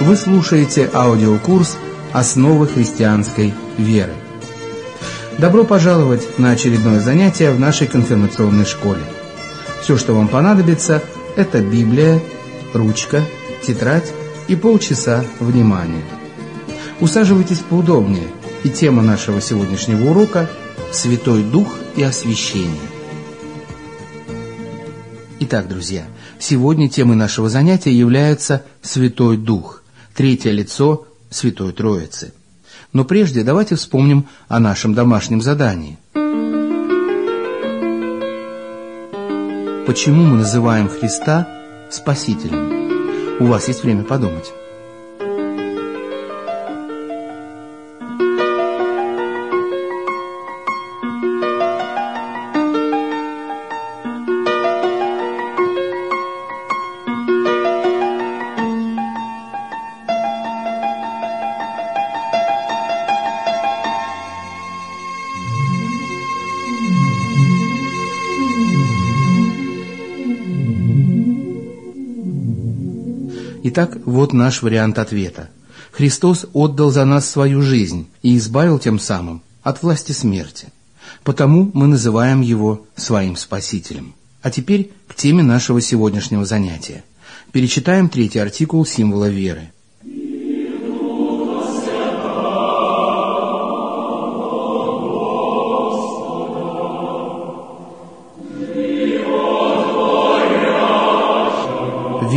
Вы слушаете аудиокурс «Основы христианской веры». Добро пожаловать на очередное занятие в нашей конфирмационной школе. Все, что вам понадобится, это Библия, ручка, тетрадь и полчаса внимания. Усаживайтесь поудобнее, и тема нашего сегодняшнего урока – «Святой Дух и освящение». Итак, друзья, сегодня темой нашего занятия является Святой Дух, третье лицо Святой Троицы. Но прежде давайте вспомним о нашем домашнем задании. Почему мы называем Христа Спасителем? У вас есть время подумать. Итак, вот наш вариант ответа. Христос отдал за нас свою жизнь и избавил тем самым от власти смерти. Потому мы называем Его своим Спасителем. А теперь к теме нашего сегодняшнего занятия. Перечитаем третий артикул символа веры.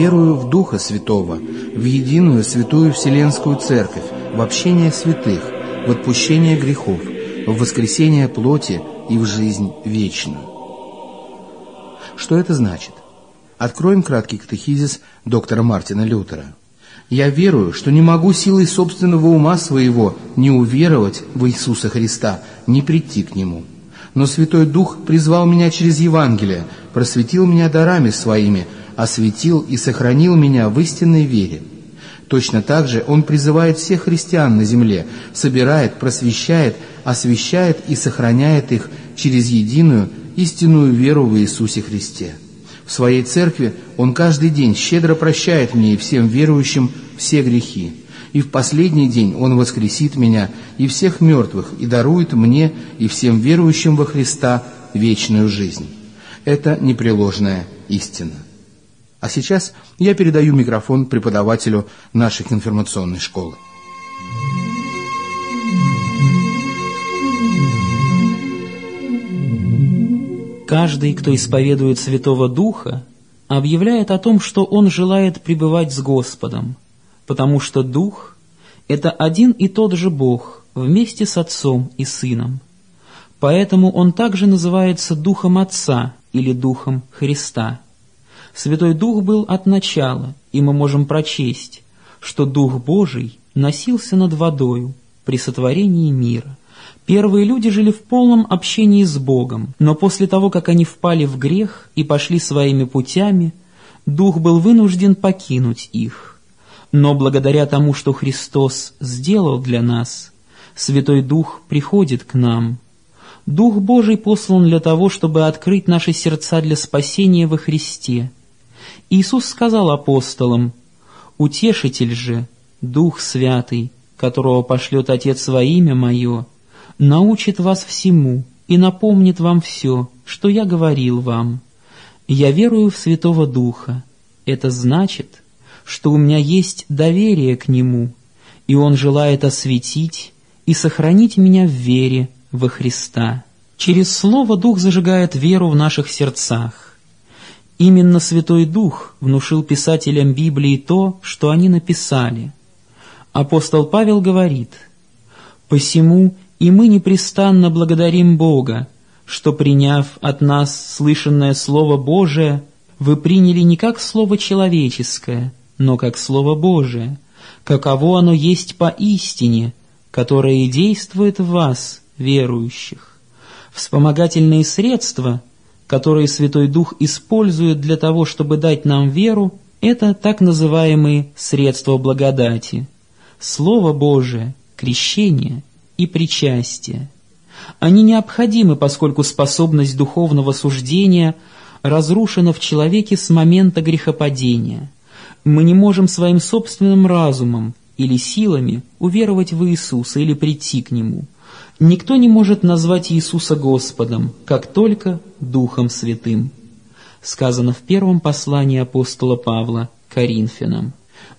Верую в Духа Святого, в единую святую Вселенскую Церковь, в общение святых, в отпущение грехов, в воскресение плоти и в жизнь вечную. Что это значит? Откроем краткий катехизис доктора Мартина Лютера. «Я верую, что не могу силой собственного ума своего не уверовать в Иисуса Христа, не прийти к Нему. Но Святой Дух призвал меня через Евангелие, просветил меня дарами своими – осветил и сохранил меня в истинной вере. Точно так же Он призывает всех христиан на земле, собирает, просвещает, освещает и сохраняет их через единую истинную веру в Иисусе Христе. В Своей Церкви Он каждый день щедро прощает мне и всем верующим все грехи. И в последний день Он воскресит меня и всех мертвых и дарует мне и всем верующим во Христа вечную жизнь. Это непреложная истина. А сейчас я передаю микрофон преподавателю нашей информационной школы. Каждый, кто исповедует Святого Духа, объявляет о том, что он желает пребывать с Господом, потому что Дух – это один и тот же Бог вместе с Отцом и Сыном. Поэтому он также называется Духом Отца или Духом Христа – Святой Дух был от начала, и мы можем прочесть, что Дух Божий носился над водою при сотворении мира. Первые люди жили в полном общении с Богом, но после того, как они впали в грех и пошли своими путями, Дух был вынужден покинуть их. Но благодаря тому, что Христос сделал для нас, Святой Дух приходит к нам. Дух Божий послан для того, чтобы открыть наши сердца для спасения во Христе – Иисус сказал апостолам, «Утешитель же, Дух Святый, которого пошлет Отец во имя Мое, научит вас всему и напомнит вам все, что я говорил вам. Я верую в Святого Духа. Это значит, что у меня есть доверие к Нему, и Он желает осветить и сохранить меня в вере во Христа. Через Слово Дух зажигает веру в наших сердцах. Именно Святой Дух внушил писателям Библии то, что они написали. Апостол Павел говорит, «Посему и мы непрестанно благодарим Бога, что, приняв от нас слышанное Слово Божие, вы приняли не как Слово человеческое, но как Слово Божие, каково оно есть поистине, которое и действует в вас, верующих. Вспомогательные средства – которые Святой Дух использует для того, чтобы дать нам веру, это так называемые средства благодати. Слово Божие, крещение и причастие. Они необходимы, поскольку способность духовного суждения разрушена в человеке с момента грехопадения. Мы не можем своим собственным разумом или силами уверовать в Иисуса или прийти к Нему. Никто не может назвать Иисуса Господом, как только Духом Святым. Сказано в первом послании апостола Павла Коринфянам.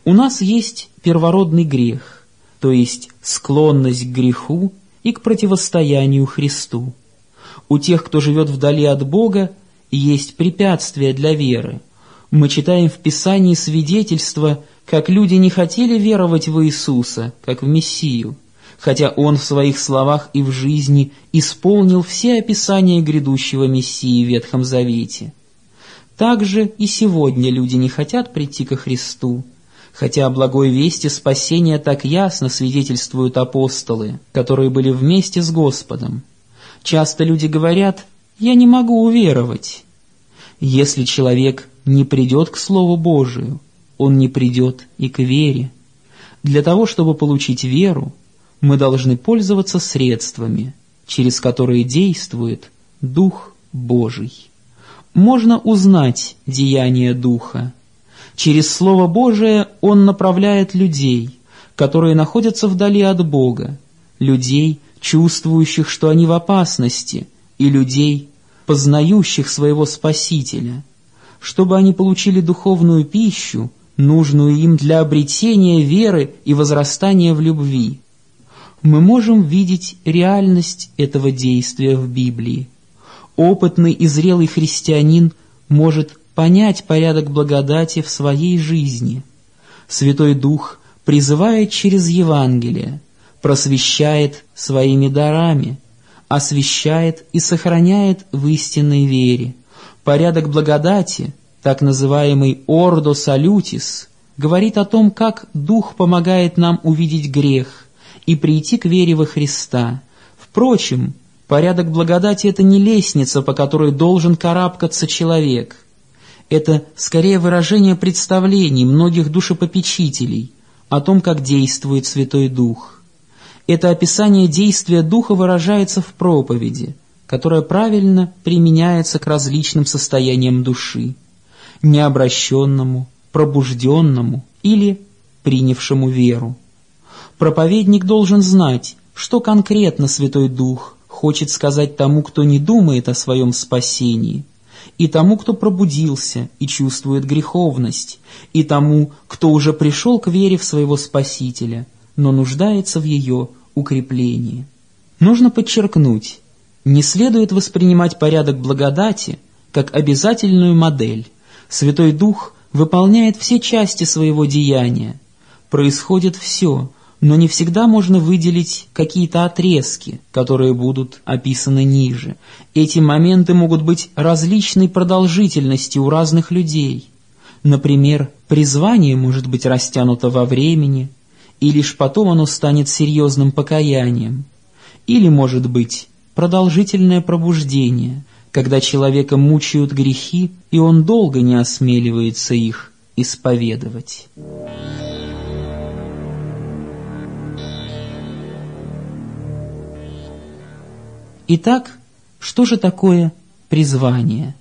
У нас есть первородный грех, то есть склонность к греху и к противостоянию Христу. У тех, кто живет вдали от Бога, есть препятствия для веры. Мы читаем в Писании свидетельства, как люди не хотели веровать в Иисуса, как в Мессию, хотя Он в своих словах и в жизни исполнил все описания грядущего Мессии в Ветхом Завете. Также и сегодня люди не хотят прийти ко Христу, хотя о благой вести спасения так ясно свидетельствуют апостолы, которые были вместе с Господом. Часто люди говорят «я не могу уверовать». Если человек не придет к Слову Божию, он не придет и к вере. Для того, чтобы получить веру, мы должны пользоваться средствами, через которые действует Дух Божий. Можно узнать деяния Духа. Через Слово Божие Он направляет людей, которые находятся вдали от Бога, людей, чувствующих, что они в опасности, и людей, познающих своего Спасителя, чтобы они получили духовную пищу, нужную им для обретения веры и возрастания в любви. Мы можем видеть реальность этого действия в Библии. Опытный и зрелый христианин может понять порядок благодати в своей жизни. Святой Дух призывает через Евангелие – просвещает своими дарами, освещает и сохраняет в истинной вере. Порядок благодати, так называемый «ордо салютис», говорит о том, как Дух помогает нам увидеть грех и прийти к вере во Христа. Впрочем, порядок благодати – это не лестница, по которой должен карабкаться человек. Это скорее выражение представлений многих душепопечителей о том, как действует Святой Дух – это описание действия Духа выражается в проповеди, которая правильно применяется к различным состояниям души, необращенному, пробужденному или принявшему веру. Проповедник должен знать, что конкретно Святой Дух хочет сказать тому, кто не думает о своем спасении, и тому, кто пробудился и чувствует греховность, и тому, кто уже пришел к вере в своего Спасителя, но нуждается в ее укреплении. Нужно подчеркнуть, не следует воспринимать порядок благодати как обязательную модель. Святой Дух выполняет все части своего деяния. Происходит все, но не всегда можно выделить какие-то отрезки, которые будут описаны ниже. Эти моменты могут быть различной продолжительности у разных людей. Например, призвание может быть растянуто во времени, и лишь потом оно станет серьезным покаянием. Или, может быть, продолжительное пробуждение, когда человека мучают грехи, и он долго не осмеливается их исповедовать. Итак, что же такое призвание?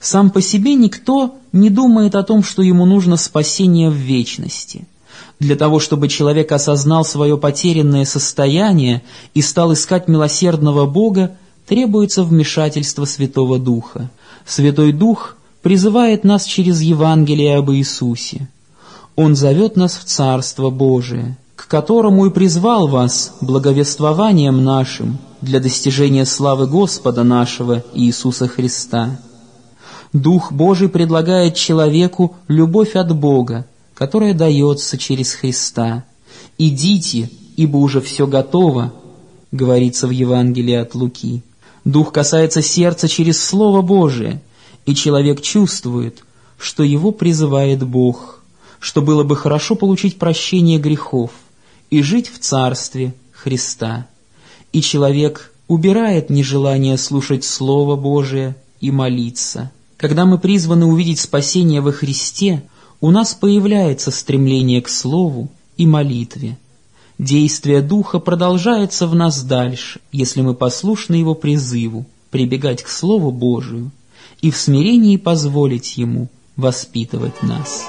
Сам по себе никто не думает о том, что ему нужно спасение в вечности – для того, чтобы человек осознал свое потерянное состояние и стал искать милосердного Бога, требуется вмешательство Святого Духа. Святой Дух призывает нас через Евангелие об Иисусе. Он зовет нас в Царство Божие, к которому и призвал вас благовествованием нашим для достижения славы Господа нашего Иисуса Христа. Дух Божий предлагает человеку любовь от Бога, которая дается через Христа. «Идите, ибо уже все готово», говорится в Евангелии от Луки. Дух касается сердца через Слово Божие, и человек чувствует, что его призывает Бог, что было бы хорошо получить прощение грехов и жить в Царстве Христа. И человек убирает нежелание слушать Слово Божие и молиться. Когда мы призваны увидеть спасение во Христе, у нас появляется стремление к слову и молитве. Действие Духа продолжается в нас дальше, если мы послушны Его призыву прибегать к Слову Божию и в смирении позволить Ему воспитывать нас.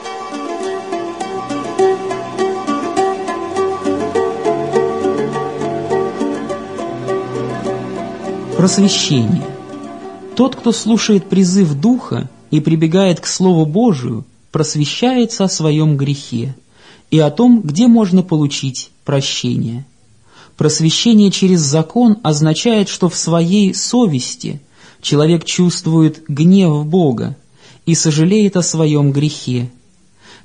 Просвещение. Тот, кто слушает призыв Духа и прибегает к Слову Божию, просвещается о своем грехе и о том, где можно получить прощение. Просвещение через закон означает, что в своей совести человек чувствует гнев Бога и сожалеет о своем грехе.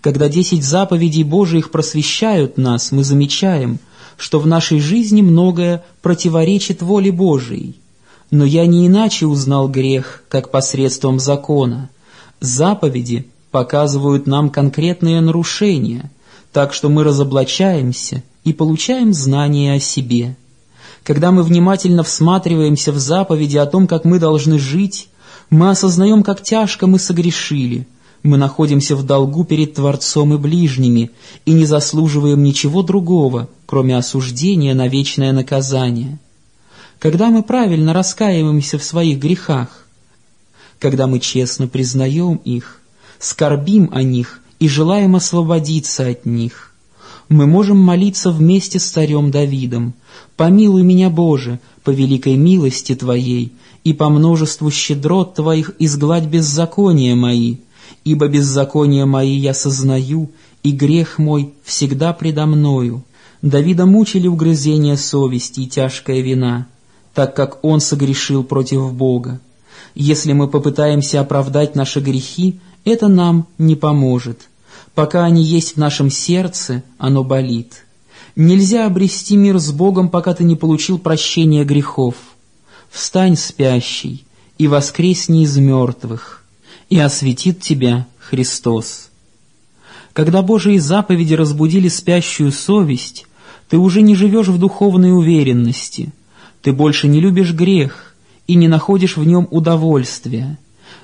Когда десять заповедей Божиих просвещают нас, мы замечаем, что в нашей жизни многое противоречит воле Божией. Но я не иначе узнал грех, как посредством закона. Заповеди показывают нам конкретные нарушения, так что мы разоблачаемся и получаем знания о себе. Когда мы внимательно всматриваемся в заповеди о том, как мы должны жить, мы осознаем, как тяжко мы согрешили, мы находимся в долгу перед Творцом и ближними и не заслуживаем ничего другого, кроме осуждения на вечное наказание. Когда мы правильно раскаиваемся в своих грехах, когда мы честно признаем их, скорбим о них и желаем освободиться от них, мы можем молиться вместе с царем Давидом «Помилуй меня, Боже, по великой милости Твоей, и по множеству щедрот Твоих изгладь беззакония мои, ибо беззакония мои я сознаю, и грех мой всегда предо мною». Давида мучили угрызения совести и тяжкая вина, так как он согрешил против Бога. Если мы попытаемся оправдать наши грехи, это нам не поможет. Пока они есть в нашем сердце, оно болит. Нельзя обрести мир с Богом, пока ты не получил прощения грехов. Встань, спящий, и воскресни из мертвых, и осветит тебя Христос. Когда Божьи заповеди разбудили спящую совесть, ты уже не живешь в духовной уверенности, ты больше не любишь грех и не находишь в нем удовольствия.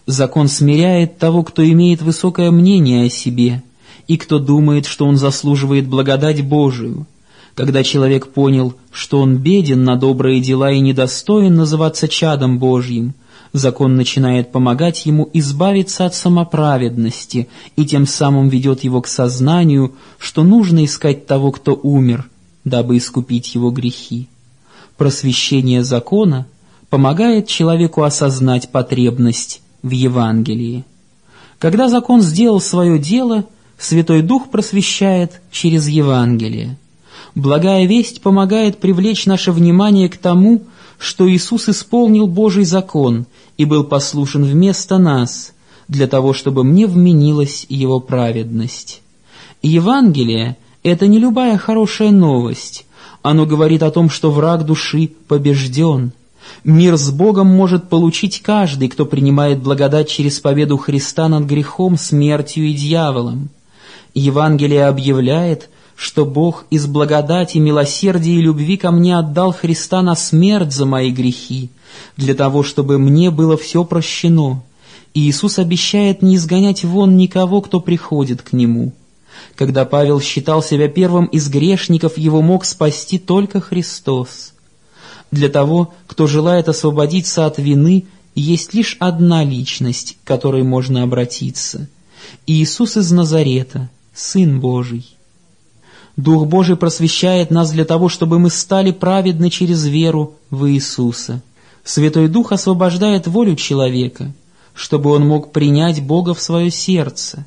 Закон смиряет того, кто имеет высокое мнение о себе и кто думает, что он заслуживает благодать Божию. Когда человек понял, что он беден на добрые дела и недостоин называться чадом Божьим, закон начинает помогать ему избавиться от самоправедности и тем самым ведет его к сознанию, что нужно искать того, кто умер, дабы искупить его грехи. Просвещение закона помогает человеку осознать потребность в Евангелии. Когда закон сделал свое дело, Святой Дух просвещает через Евангелие. Благая весть помогает привлечь наше внимание к тому, что Иисус исполнил Божий закон и был послушен вместо нас, для того, чтобы мне вменилась Его праведность. Евангелие — это не любая хорошая новость. Оно говорит о том, что враг души побежден. Мир с Богом может получить каждый, кто принимает благодать через победу Христа над грехом, смертью и дьяволом. Евангелие объявляет, что Бог из благодати, милосердия и любви ко мне отдал Христа на смерть за мои грехи, для того, чтобы мне было все прощено. И Иисус обещает не изгонять вон никого, кто приходит к Нему. Когда Павел считал себя первым из грешников, его мог спасти только Христос. Для того, кто желает освободиться от вины, есть лишь одна личность, к которой можно обратиться. Иисус из Назарета – Сын Божий. Дух Божий просвещает нас для того, чтобы мы стали праведны через веру в Иисуса. Святой Дух освобождает волю человека, чтобы он мог принять Бога в свое сердце.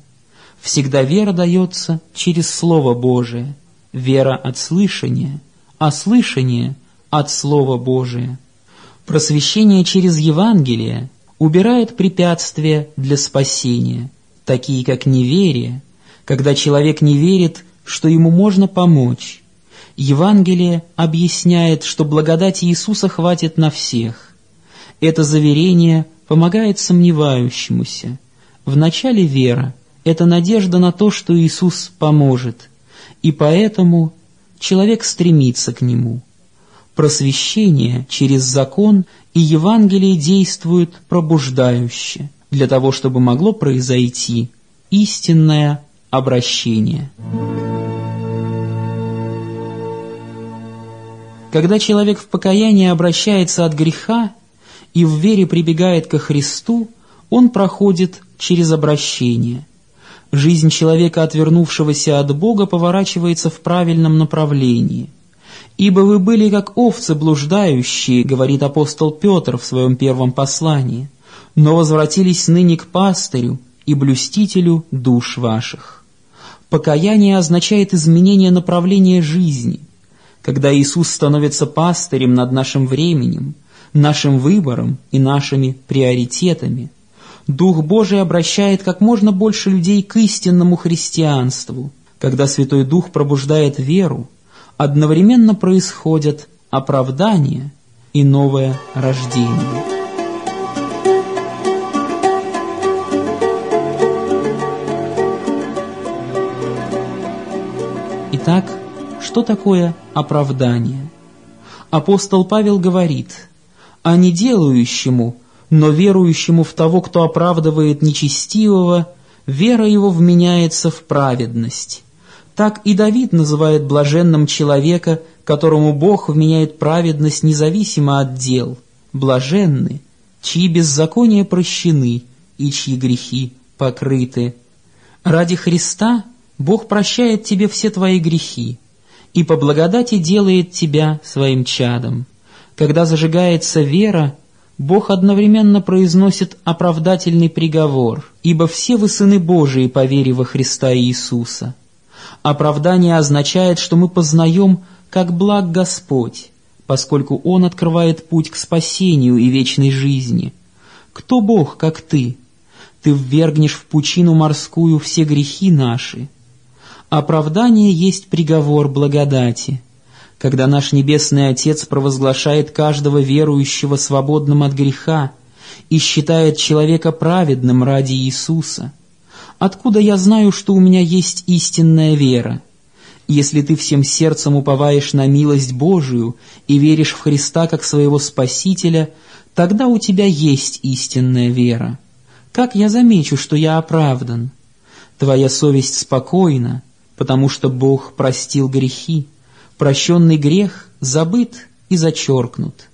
Всегда вера дается через Слово Божие, вера от слышания, а слышание от Слова Божия. Просвещение через Евангелие убирает препятствия для спасения, такие как неверие, когда человек не верит, что ему можно помочь. Евангелие объясняет, что благодати Иисуса хватит на всех. Это заверение помогает сомневающемуся. Вначале вера – это надежда на то, что Иисус поможет, и поэтому человек стремится к Нему. Просвещение через закон и Евангелие действуют пробуждающе, для того, чтобы могло произойти истинное обращение. Когда человек в покаянии обращается от греха и в вере прибегает ко Христу, он проходит через обращение. Жизнь человека, отвернувшегося от Бога, поворачивается в правильном направлении. «Ибо вы были как овцы блуждающие», — говорит апостол Петр в своем первом послании, «но возвратились ныне к пастырю и блюстителю душ ваших». Покаяние означает изменение направления жизни. Когда Иисус становится пастырем над нашим временем, нашим выбором и нашими приоритетами, Дух Божий обращает как можно больше людей к истинному христианству. Когда Святой Дух пробуждает веру, одновременно происходят оправдание и новое рождение. Итак, что такое оправдание? Апостол Павел говорит, «А не делающему, но верующему в того, кто оправдывает нечестивого, вера его вменяется в праведность». Так и Давид называет блаженным человека, которому Бог вменяет праведность независимо от дел. Блаженны, чьи беззакония прощены и чьи грехи покрыты. Ради Христа Бог прощает тебе все твои грехи и по благодати делает тебя своим чадом. Когда зажигается вера, Бог одновременно произносит оправдательный приговор, ибо все вы сыны Божии по вере во Христа Иисуса. Оправдание означает, что мы познаем, как благ Господь, поскольку Он открывает путь к спасению и вечной жизни. Кто Бог, как Ты? Ты ввергнешь в пучину морскую все грехи наши. Оправдание есть приговор благодати. Когда наш Небесный Отец провозглашает каждого верующего свободным от греха и считает человека праведным ради Иисуса – Откуда я знаю, что у меня есть истинная вера? Если ты всем сердцем уповаешь на милость Божию и веришь в Христа как своего Спасителя, тогда у тебя есть истинная вера. Как я замечу, что я оправдан? Твоя совесть спокойна, потому что Бог простил грехи. Прощенный грех забыт и зачеркнут.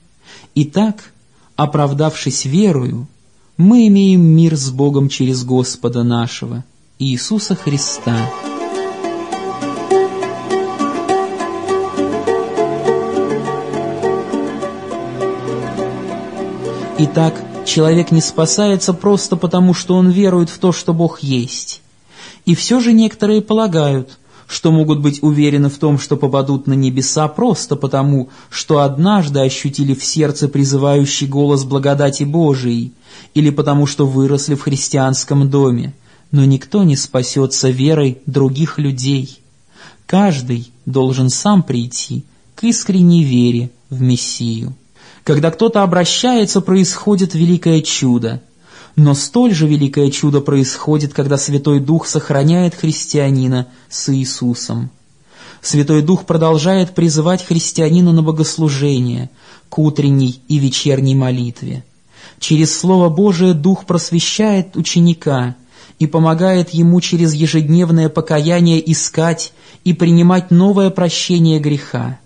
Итак, оправдавшись верою, мы имеем мир с Богом через Господа нашего, Иисуса Христа. Итак, человек не спасается просто потому, что он верует в то, что Бог есть. И все же некоторые полагают, что могут быть уверены в том, что попадут на небеса просто потому, что однажды ощутили в сердце призывающий голос благодати Божией – или потому что выросли в христианском доме, но никто не спасется верой других людей. Каждый должен сам прийти к искренней вере в Мессию. Когда кто-то обращается, происходит великое чудо. Но столь же великое чудо происходит, когда Святой Дух сохраняет христианина с Иисусом. Святой Дух продолжает призывать христианина на богослужение, к утренней и вечерней молитве. Через Слово Божие Дух просвещает ученика и помогает ему через ежедневное покаяние искать и принимать новое прощение греха.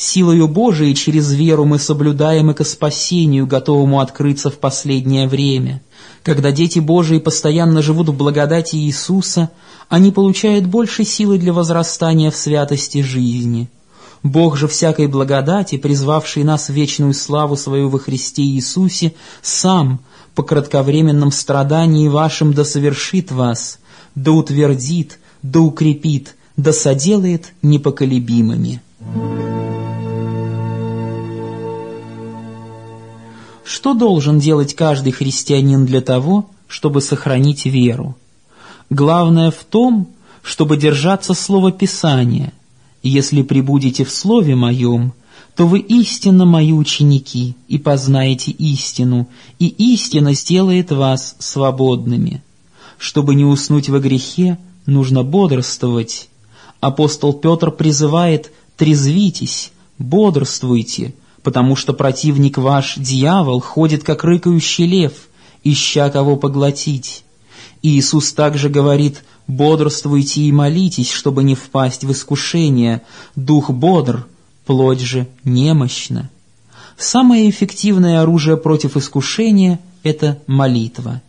Силою Божией через веру мы соблюдаем и ко спасению, готовому открыться в последнее время. Когда дети Божии постоянно живут в благодати Иисуса, они получают больше силы для возрастания в святости жизни – Бог же всякой благодати, призвавший нас в вечную славу свою во Христе Иисусе, сам по кратковременном страдании вашим да совершит вас, да утвердит, да укрепит, да соделает непоколебимыми. Что должен делать каждый христианин для того, чтобы сохранить веру? Главное в том, чтобы держаться Слова Писания – если прибудете в Слове Моем, то вы истинно Мои ученики, и познаете истину, и истина сделает вас свободными. Чтобы не уснуть во грехе, нужно бодрствовать. Апостол Петр призывает «трезвитесь, бодрствуйте», потому что противник ваш, дьявол, ходит, как рыкающий лев, ища кого поглотить. Иисус также говорит Бодрствуйте и молитесь, чтобы не впасть в искушение. Дух бодр, плоть же немощна. Самое эффективное оружие против искушения – это молитва.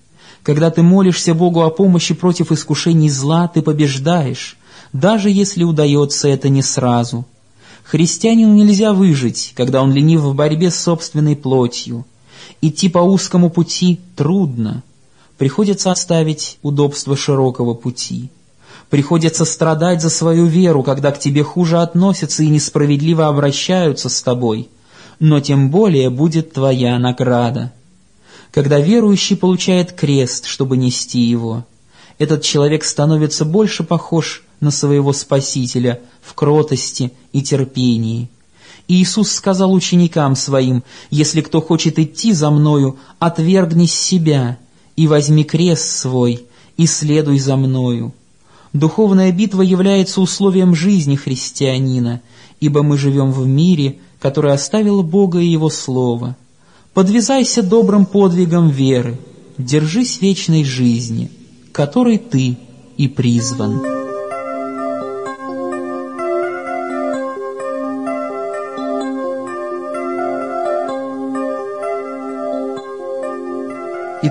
Когда ты молишься Богу о помощи против искушений зла, ты побеждаешь, даже если удается это не сразу. Христианину нельзя выжить, когда он ленив в борьбе с собственной плотью. Идти по узкому пути трудно. Приходится оставить удобство широкого пути. Приходится страдать за свою веру, когда к тебе хуже относятся и несправедливо обращаются с тобой. Но тем более будет твоя награда. Когда верующий получает крест, чтобы нести его, этот человек становится больше похож на своего Спасителя в кротости и терпении. Иисус сказал ученикам своим, «Если кто хочет идти за Мною, отвергнись себя и возьми крест свой и следуй за Мною». Духовная битва является условием жизни христианина, ибо мы живем в мире, который оставил Бога и Его Слово. Подвязайся добрым подвигом веры, держись вечной жизни, которой ты и призван.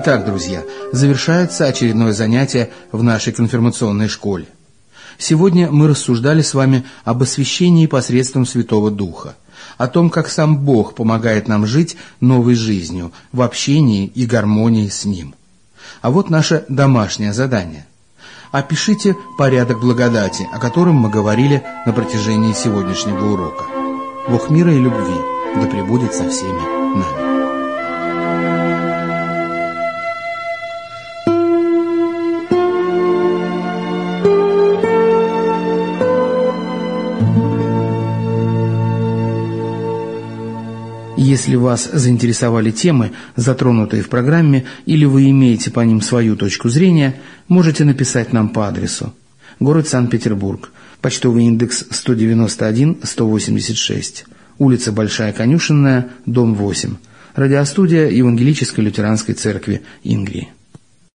Итак, друзья, завершается очередное занятие в нашей конфирмационной школе. Сегодня мы рассуждали с вами об освящении посредством Святого Духа, о том, как сам Бог помогает нам жить новой жизнью в общении и гармонии с Ним. А вот наше домашнее задание. Опишите порядок благодати, о котором мы говорили на протяжении сегодняшнего урока. Бог мира и любви да пребудет со всеми нами. Если вас заинтересовали темы, затронутые в программе, или вы имеете по ним свою точку зрения, можете написать нам по адресу. Город Санкт-Петербург. Почтовый индекс 191-186. Улица Большая Конюшенная, дом 8. Радиостудия Евангелической лютеранской церкви Ингрии.